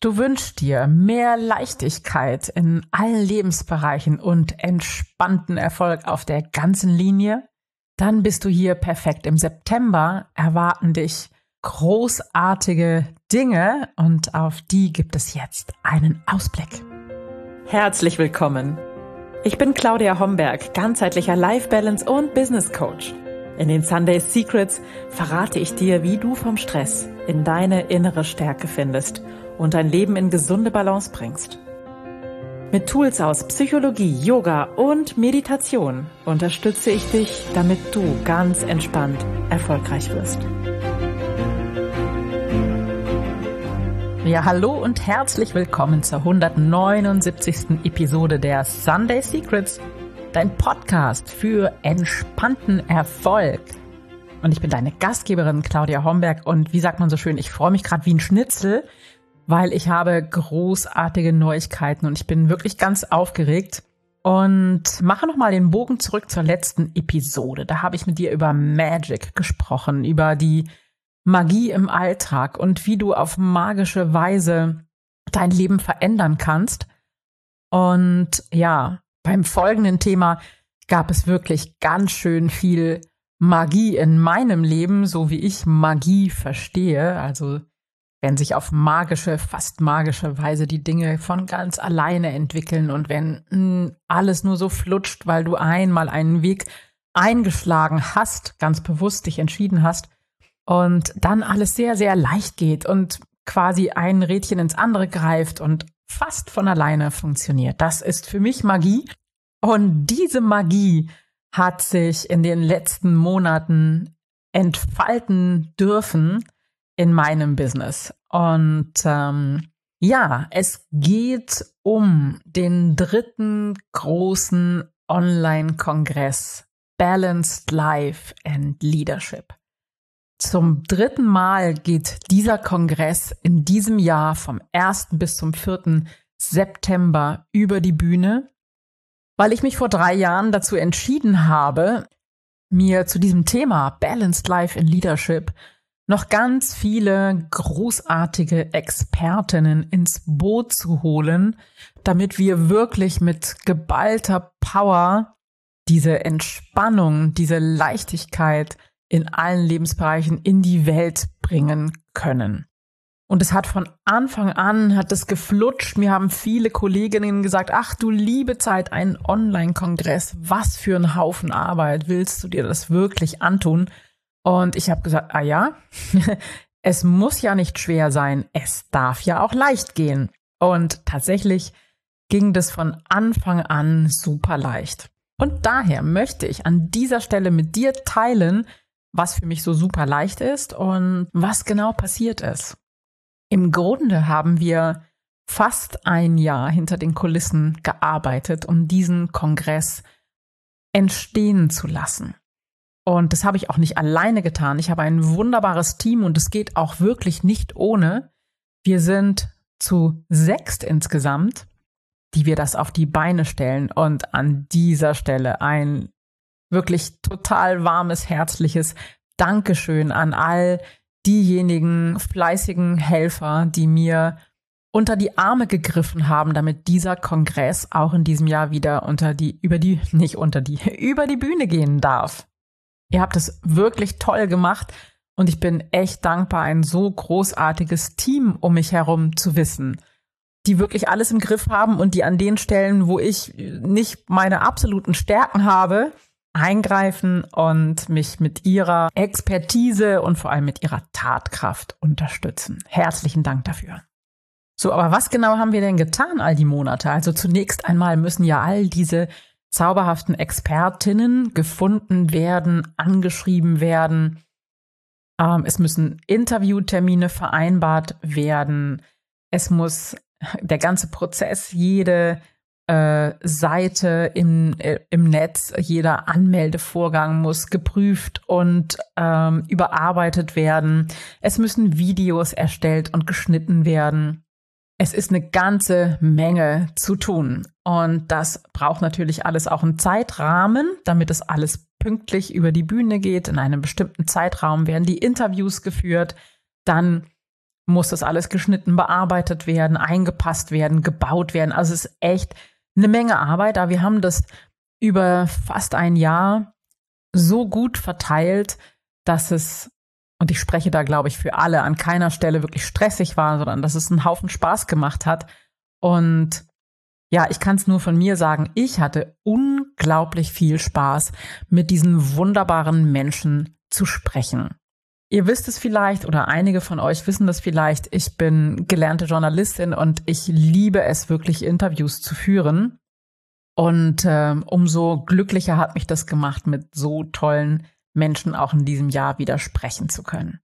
Du wünschst dir mehr Leichtigkeit in allen Lebensbereichen und entspannten Erfolg auf der ganzen Linie? Dann bist du hier perfekt. Im September erwarten dich großartige Dinge und auf die gibt es jetzt einen Ausblick. Herzlich willkommen. Ich bin Claudia Homberg, ganzheitlicher Life Balance und Business Coach. In den Sunday Secrets verrate ich dir, wie du vom Stress in deine innere Stärke findest und dein Leben in gesunde Balance bringst. Mit Tools aus Psychologie, Yoga und Meditation unterstütze ich dich, damit du ganz entspannt erfolgreich wirst. Ja, hallo und herzlich willkommen zur 179. Episode der Sunday Secrets, dein Podcast für entspannten Erfolg. Und ich bin deine Gastgeberin Claudia Homberg und wie sagt man so schön, ich freue mich gerade wie ein Schnitzel, weil ich habe großartige Neuigkeiten und ich bin wirklich ganz aufgeregt und mache nochmal den Bogen zurück zur letzten Episode. Da habe ich mit dir über Magic gesprochen, über die Magie im Alltag und wie du auf magische Weise dein Leben verändern kannst. Und ja, beim folgenden Thema gab es wirklich ganz schön viel Magie in meinem Leben, so wie ich Magie verstehe. Also wenn sich auf magische, fast magische Weise die Dinge von ganz alleine entwickeln und wenn mh, hm, alles nur so flutscht, weil du einmal einen Weg eingeschlagen hast, ganz bewusst dich entschieden hast und dann alles sehr, sehr leicht geht und quasi ein Rädchen ins andere greift und fast von alleine funktioniert. Das ist für mich Magie. Und diese Magie hat sich in den letzten Monaten entfalten dürfen in meinem Business. Und ähm, ja, es geht um den dritten großen Online-Kongress Balanced Life and Leadership. Zum dritten Mal geht dieser Kongress in diesem Jahr vom 1. bis zum 4. September über die Bühne, weil ich mich vor drei Jahren dazu entschieden habe, mir zu diesem Thema Balanced Life in Leadership noch ganz viele großartige Expertinnen ins Boot zu holen, damit wir wirklich mit geballter Power diese Entspannung, diese Leichtigkeit in allen Lebensbereichen in die Welt bringen können. Und es hat von Anfang an, hat es geflutscht. Mir haben viele Kolleginnen gesagt, ach du liebe Zeit, ein Online-Kongress, was für ein Haufen Arbeit, willst du dir das wirklich antun? Und ich habe gesagt, ah ja, es muss ja nicht schwer sein, es darf ja auch leicht gehen. Und tatsächlich ging das von Anfang an super leicht. Und daher möchte ich an dieser Stelle mit dir teilen, was für mich so super leicht ist und was genau passiert ist. Im Grunde haben wir fast ein Jahr hinter den Kulissen gearbeitet, um diesen Kongress entstehen zu lassen. Und das habe ich auch nicht alleine getan. Ich habe ein wunderbares Team und es geht auch wirklich nicht ohne. Wir sind zu sechst insgesamt, die wir das auf die Beine stellen. Und an dieser Stelle ein wirklich total warmes, herzliches Dankeschön an all diejenigen fleißigen Helfer, die mir unter die Arme gegriffen haben, damit dieser Kongress auch in diesem Jahr wieder unter die, über die, nicht unter die, über die Bühne gehen darf. Ihr habt es wirklich toll gemacht und ich bin echt dankbar, ein so großartiges Team um mich herum zu wissen, die wirklich alles im Griff haben und die an den Stellen, wo ich nicht meine absoluten Stärken habe, eingreifen und mich mit ihrer Expertise und vor allem mit ihrer Tatkraft unterstützen. Herzlichen Dank dafür. So, aber was genau haben wir denn getan all die Monate? Also zunächst einmal müssen ja all diese zauberhaften Expertinnen gefunden werden, angeschrieben werden. Ähm, es müssen Interviewtermine vereinbart werden. Es muss der ganze Prozess, jede äh, Seite im, äh, im Netz, jeder Anmeldevorgang muss geprüft und ähm, überarbeitet werden. Es müssen Videos erstellt und geschnitten werden. Es ist eine ganze Menge zu tun. Und das braucht natürlich alles auch einen Zeitrahmen, damit es alles pünktlich über die Bühne geht. In einem bestimmten Zeitraum werden die Interviews geführt. Dann muss das alles geschnitten, bearbeitet werden, eingepasst werden, gebaut werden. Also es ist echt eine Menge Arbeit, aber wir haben das über fast ein Jahr so gut verteilt, dass es, und ich spreche da, glaube ich, für alle, an keiner Stelle wirklich stressig war, sondern dass es einen Haufen Spaß gemacht hat. Und ja, ich kann es nur von mir sagen, ich hatte unglaublich viel Spaß, mit diesen wunderbaren Menschen zu sprechen. Ihr wisst es vielleicht oder einige von euch wissen das vielleicht. Ich bin gelernte Journalistin und ich liebe es wirklich, Interviews zu führen. Und äh, umso glücklicher hat mich das gemacht, mit so tollen Menschen auch in diesem Jahr wieder sprechen zu können.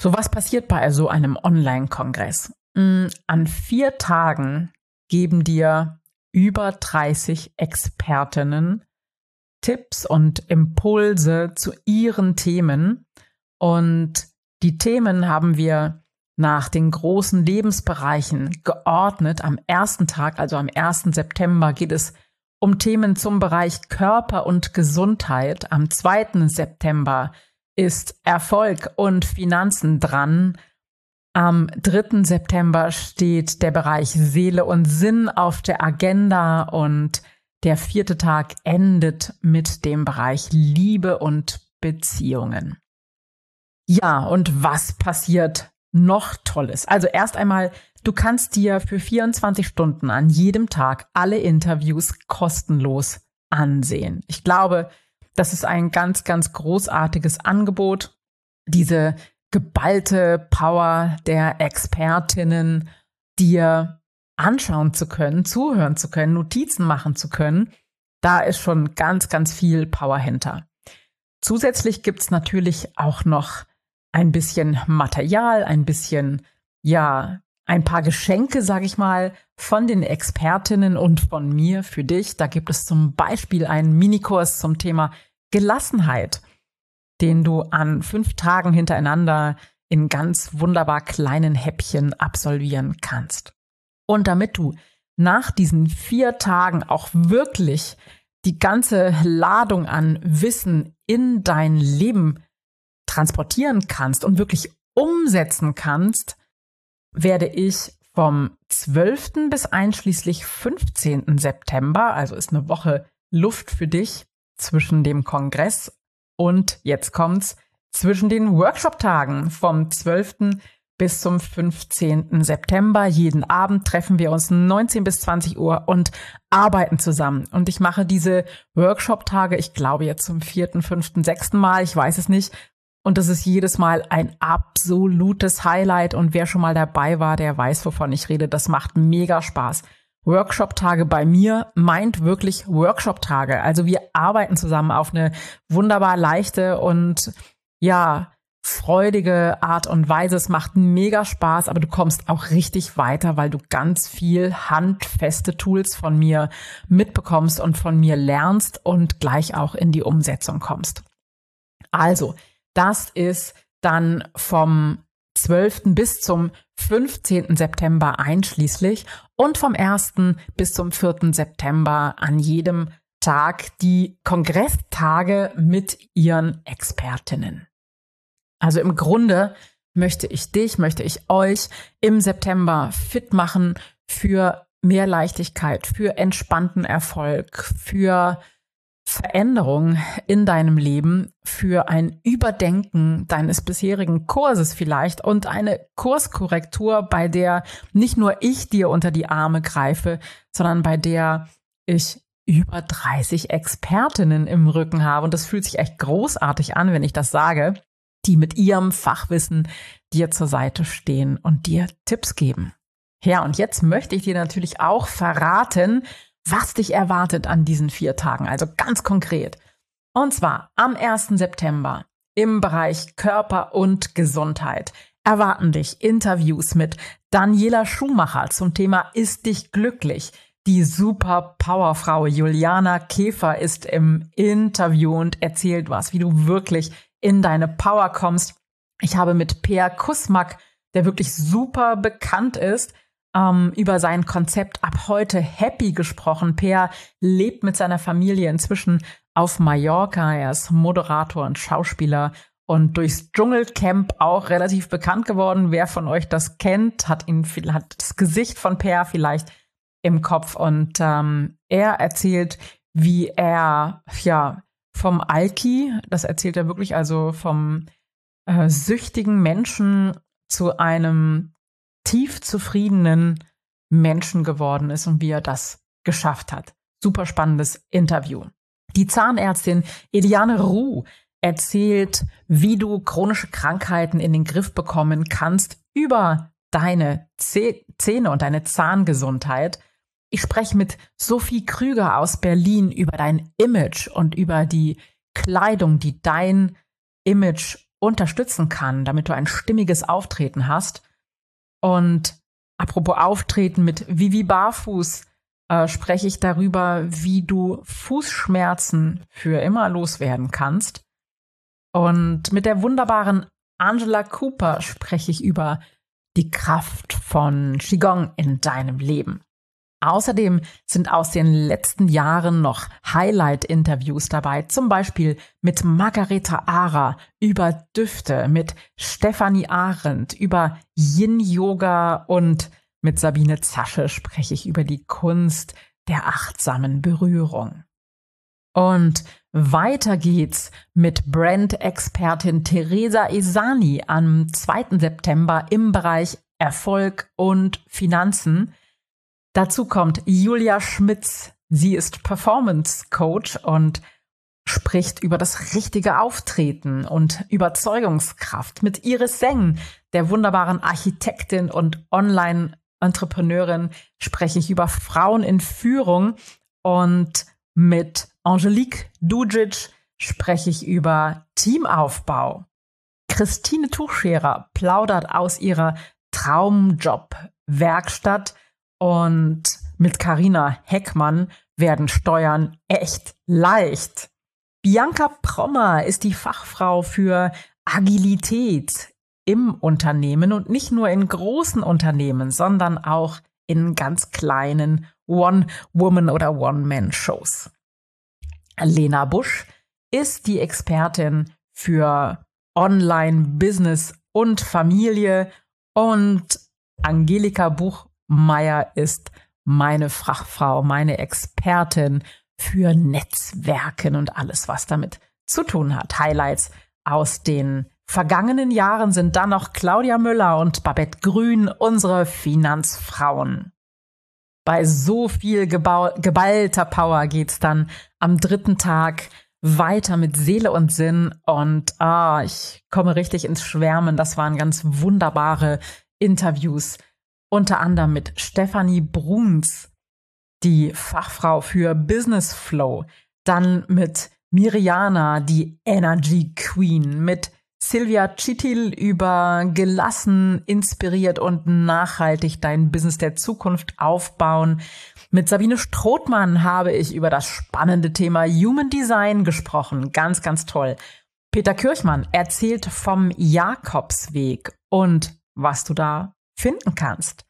So was passiert bei so einem Online-Kongress? Mm, an vier Tagen geben dir über 30 Expertinnen Tipps und Impulse zu ihren Themen. Und die Themen haben wir nach den großen Lebensbereichen geordnet. Am ersten Tag, also am 1. September, geht es um Themen zum Bereich Körper und Gesundheit. Am 2. September ist Erfolg und Finanzen dran. Am 3. September steht der Bereich Seele und Sinn auf der Agenda und der vierte Tag endet mit dem Bereich Liebe und Beziehungen. Ja, und was passiert noch Tolles? Also erst einmal, du kannst dir für 24 Stunden an jedem Tag alle Interviews kostenlos ansehen. Ich glaube, das ist ein ganz, ganz großartiges Angebot. Diese geballte Power der Expertinnen, dir anschauen zu können, zuhören zu können, Notizen machen zu können, da ist schon ganz, ganz viel Power hinter. Zusätzlich gibt's natürlich auch noch ein bisschen Material, ein bisschen, ja, ein paar Geschenke, sage ich mal, von den Expertinnen und von mir für dich. Da gibt es zum Beispiel einen Minikurs zum Thema Gelassenheit den du an fünf Tagen hintereinander in ganz wunderbar kleinen Häppchen absolvieren kannst. Und damit du nach diesen vier Tagen auch wirklich die ganze Ladung an Wissen in dein Leben transportieren kannst und wirklich umsetzen kannst, werde ich vom 12. bis einschließlich 15. September, also ist eine Woche Luft für dich zwischen dem Kongress und jetzt kommt's zwischen den Workshop-Tagen vom 12. bis zum 15. September. Jeden Abend treffen wir uns 19 bis 20 Uhr und arbeiten zusammen. Und ich mache diese Workshop-Tage, ich glaube jetzt zum vierten, fünften, sechsten Mal, ich weiß es nicht. Und das ist jedes Mal ein absolutes Highlight. Und wer schon mal dabei war, der weiß, wovon ich rede. Das macht mega Spaß. Workshop-Tage bei mir meint wirklich Workshop-Tage. Also wir arbeiten zusammen auf eine wunderbar leichte und ja, freudige Art und Weise. Es macht mega Spaß, aber du kommst auch richtig weiter, weil du ganz viel handfeste Tools von mir mitbekommst und von mir lernst und gleich auch in die Umsetzung kommst. Also, das ist dann vom 12. bis zum 15. September einschließlich und vom 1. bis zum 4. September an jedem Tag die Kongresstage mit ihren Expertinnen. Also im Grunde möchte ich dich, möchte ich euch im September fit machen für mehr Leichtigkeit, für entspannten Erfolg, für Veränderung in deinem Leben für ein Überdenken deines bisherigen Kurses vielleicht und eine Kurskorrektur, bei der nicht nur ich dir unter die Arme greife, sondern bei der ich über 30 Expertinnen im Rücken habe. Und das fühlt sich echt großartig an, wenn ich das sage, die mit ihrem Fachwissen dir zur Seite stehen und dir Tipps geben. Ja, und jetzt möchte ich dir natürlich auch verraten, was dich erwartet an diesen vier Tagen. Also ganz konkret. Und zwar am 1. September im Bereich Körper und Gesundheit erwarten dich Interviews mit Daniela Schumacher zum Thema Ist dich glücklich? Die super Powerfrau Juliana Käfer ist im Interview und erzählt was, wie du wirklich in deine Power kommst. Ich habe mit Peer Kusmak, der wirklich super bekannt ist, ähm, über sein Konzept ab heute Happy gesprochen. Peer lebt mit seiner Familie inzwischen auf Mallorca. Er ist Moderator und Schauspieler und durchs Dschungelcamp auch relativ bekannt geworden. Wer von euch das kennt, hat ihn hat das Gesicht von Per vielleicht im Kopf und ähm, er erzählt, wie er ja vom Alki, das erzählt er wirklich also vom äh, süchtigen Menschen zu einem tief zufriedenen Menschen geworden ist und wie er das geschafft hat. Super spannendes Interview. Die Zahnärztin Eliane Ruh erzählt, wie du chronische Krankheiten in den Griff bekommen kannst über deine Zähne und deine Zahngesundheit. Ich spreche mit Sophie Krüger aus Berlin über dein Image und über die Kleidung, die dein Image unterstützen kann, damit du ein stimmiges Auftreten hast. Und apropos Auftreten mit Vivi Barfuß äh, spreche ich darüber, wie du Fußschmerzen für immer loswerden kannst. Und mit der wunderbaren Angela Cooper spreche ich über die Kraft von Qigong in deinem Leben. Außerdem sind aus den letzten Jahren noch Highlight-Interviews dabei, zum Beispiel mit Margareta Ara über Düfte, mit Stefanie Arendt über Yin-Yoga und mit Sabine Zasche spreche ich über die Kunst der achtsamen Berührung. Und weiter geht's mit Brand-Expertin Teresa Esani am 2. September im Bereich Erfolg und Finanzen. Dazu kommt Julia Schmitz. Sie ist Performance Coach und spricht über das richtige Auftreten und Überzeugungskraft mit Iris Seng, der wunderbaren Architektin und Online-Entrepreneurin, spreche ich über Frauen in Führung und mit Angelique Dujic spreche ich über Teamaufbau. Christine Tuchscherer plaudert aus ihrer Traumjob-Werkstatt und mit Karina Heckmann werden Steuern echt leicht. Bianca Prommer ist die Fachfrau für Agilität im Unternehmen und nicht nur in großen Unternehmen, sondern auch in ganz kleinen One-Woman- oder One-Man-Shows. Lena Busch ist die Expertin für Online-Business und Familie und Angelika Buchmeier ist meine Fachfrau, meine Expertin für Netzwerken und alles, was damit zu tun hat. Highlights aus den vergangenen Jahren sind dann noch Claudia Müller und Babette Grün, unsere Finanzfrauen. Bei so viel geballter Power geht's dann am dritten Tag weiter mit Seele und Sinn und ah, ich komme richtig ins Schwärmen. Das waren ganz wunderbare Interviews, unter anderem mit Stefanie Bruns, die Fachfrau für Business Flow, dann mit Miriana, die Energy Queen, mit Silvia Chitil über gelassen, inspiriert und nachhaltig dein Business der Zukunft aufbauen. Mit Sabine Strothmann habe ich über das spannende Thema Human Design gesprochen. Ganz, ganz toll. Peter Kirchmann erzählt vom Jakobsweg und was du da finden kannst.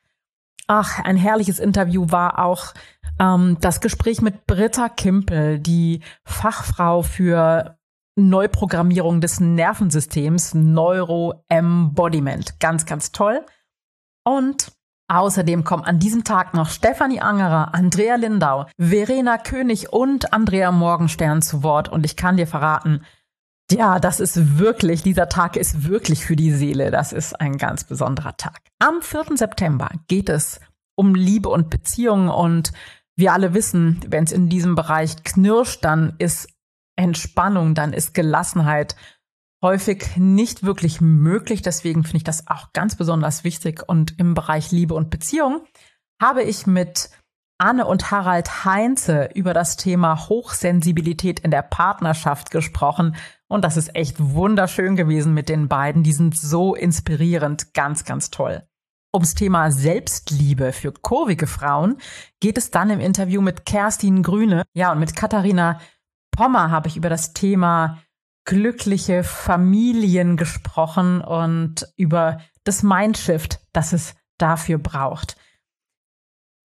Ach, ein herrliches Interview war auch ähm, das Gespräch mit Britta Kimpel, die Fachfrau für Neuprogrammierung des Nervensystems, Neuroembodiment. Ganz, ganz toll. Und außerdem kommen an diesem Tag noch Stefanie Angerer, Andrea Lindau, Verena König und Andrea Morgenstern zu Wort. Und ich kann dir verraten, ja, das ist wirklich, dieser Tag ist wirklich für die Seele. Das ist ein ganz besonderer Tag. Am 4. September geht es um Liebe und Beziehungen und wir alle wissen, wenn es in diesem Bereich knirscht, dann ist Entspannung, dann ist Gelassenheit häufig nicht wirklich möglich. Deswegen finde ich das auch ganz besonders wichtig. Und im Bereich Liebe und Beziehung habe ich mit Anne und Harald Heinze über das Thema Hochsensibilität in der Partnerschaft gesprochen. Und das ist echt wunderschön gewesen mit den beiden. Die sind so inspirierend, ganz, ganz toll. Ums Thema Selbstliebe für kurvige Frauen geht es dann im Interview mit Kerstin Grüne, ja, und mit Katharina Pommer habe ich über das Thema glückliche Familien gesprochen und über das Mindshift, das es dafür braucht.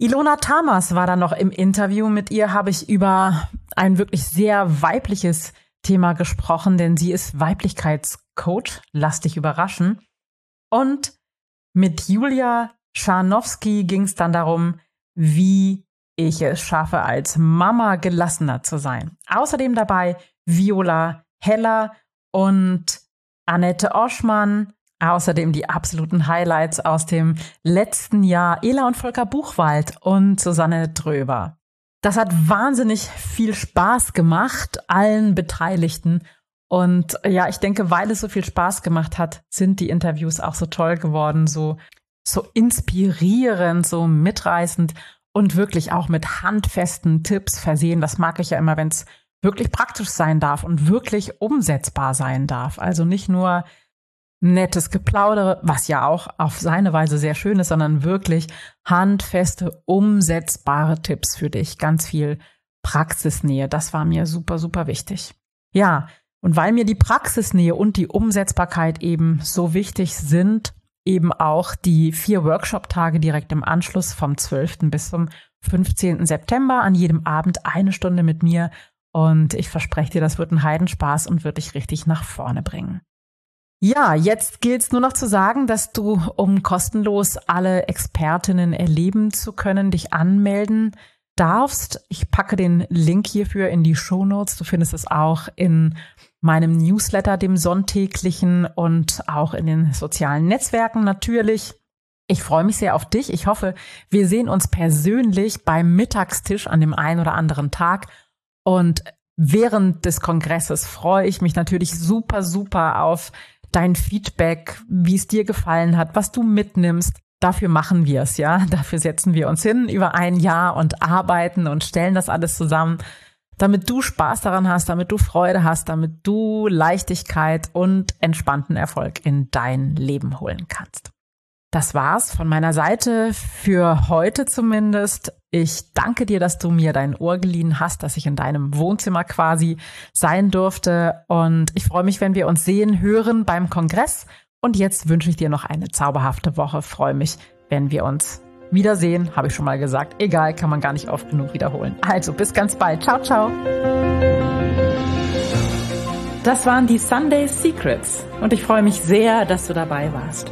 Ilona Tamas war da noch im Interview. Mit ihr habe ich über ein wirklich sehr weibliches Thema gesprochen, denn sie ist Weiblichkeitscoach. Lass dich überraschen. Und mit Julia Scharnowski ging es dann darum, wie ich es schaffe, als Mama gelassener zu sein. Außerdem dabei Viola Heller und Annette Oschmann. Außerdem die absoluten Highlights aus dem letzten Jahr. Ela und Volker Buchwald und Susanne Dröber. Das hat wahnsinnig viel Spaß gemacht, allen Beteiligten. Und ja, ich denke, weil es so viel Spaß gemacht hat, sind die Interviews auch so toll geworden, so, so inspirierend, so mitreißend und wirklich auch mit handfesten Tipps versehen. Das mag ich ja immer, wenn es wirklich praktisch sein darf und wirklich umsetzbar sein darf. Also nicht nur nettes Geplaudere, was ja auch auf seine Weise sehr schön ist, sondern wirklich handfeste, umsetzbare Tipps für dich. Ganz viel Praxisnähe. Das war mir super, super wichtig. Ja, und weil mir die Praxisnähe und die Umsetzbarkeit eben so wichtig sind, eben auch die vier Workshop-Tage direkt im Anschluss vom 12. bis zum 15. September an jedem Abend eine Stunde mit mir. Und ich verspreche dir, das wird ein Heidenspaß und wird dich richtig nach vorne bringen. Ja, jetzt gilt es nur noch zu sagen, dass du, um kostenlos alle Expertinnen erleben zu können, dich anmelden darfst. Ich packe den Link hierfür in die Show Notes. Du findest es auch in meinem Newsletter, dem sonntäglichen und auch in den sozialen Netzwerken natürlich. Ich freue mich sehr auf dich. Ich hoffe, wir sehen uns persönlich beim Mittagstisch an dem einen oder anderen Tag. Und während des Kongresses freue ich mich natürlich super, super auf dein Feedback, wie es dir gefallen hat, was du mitnimmst. Dafür machen wir es, ja. Dafür setzen wir uns hin über ein Jahr und arbeiten und stellen das alles zusammen, damit du Spaß daran hast, damit du Freude hast, damit du Leichtigkeit und entspannten Erfolg in dein Leben holen kannst. Das war's von meiner Seite für heute zumindest. Ich danke dir, dass du mir dein Ohr geliehen hast, dass ich in deinem Wohnzimmer quasi sein durfte. Und ich freue mich, wenn wir uns sehen, hören beim Kongress. Und jetzt wünsche ich dir noch eine zauberhafte Woche. Freue mich, wenn wir uns wiedersehen. Habe ich schon mal gesagt. Egal, kann man gar nicht oft genug wiederholen. Also bis ganz bald. Ciao, ciao. Das waren die Sunday Secrets. Und ich freue mich sehr, dass du dabei warst.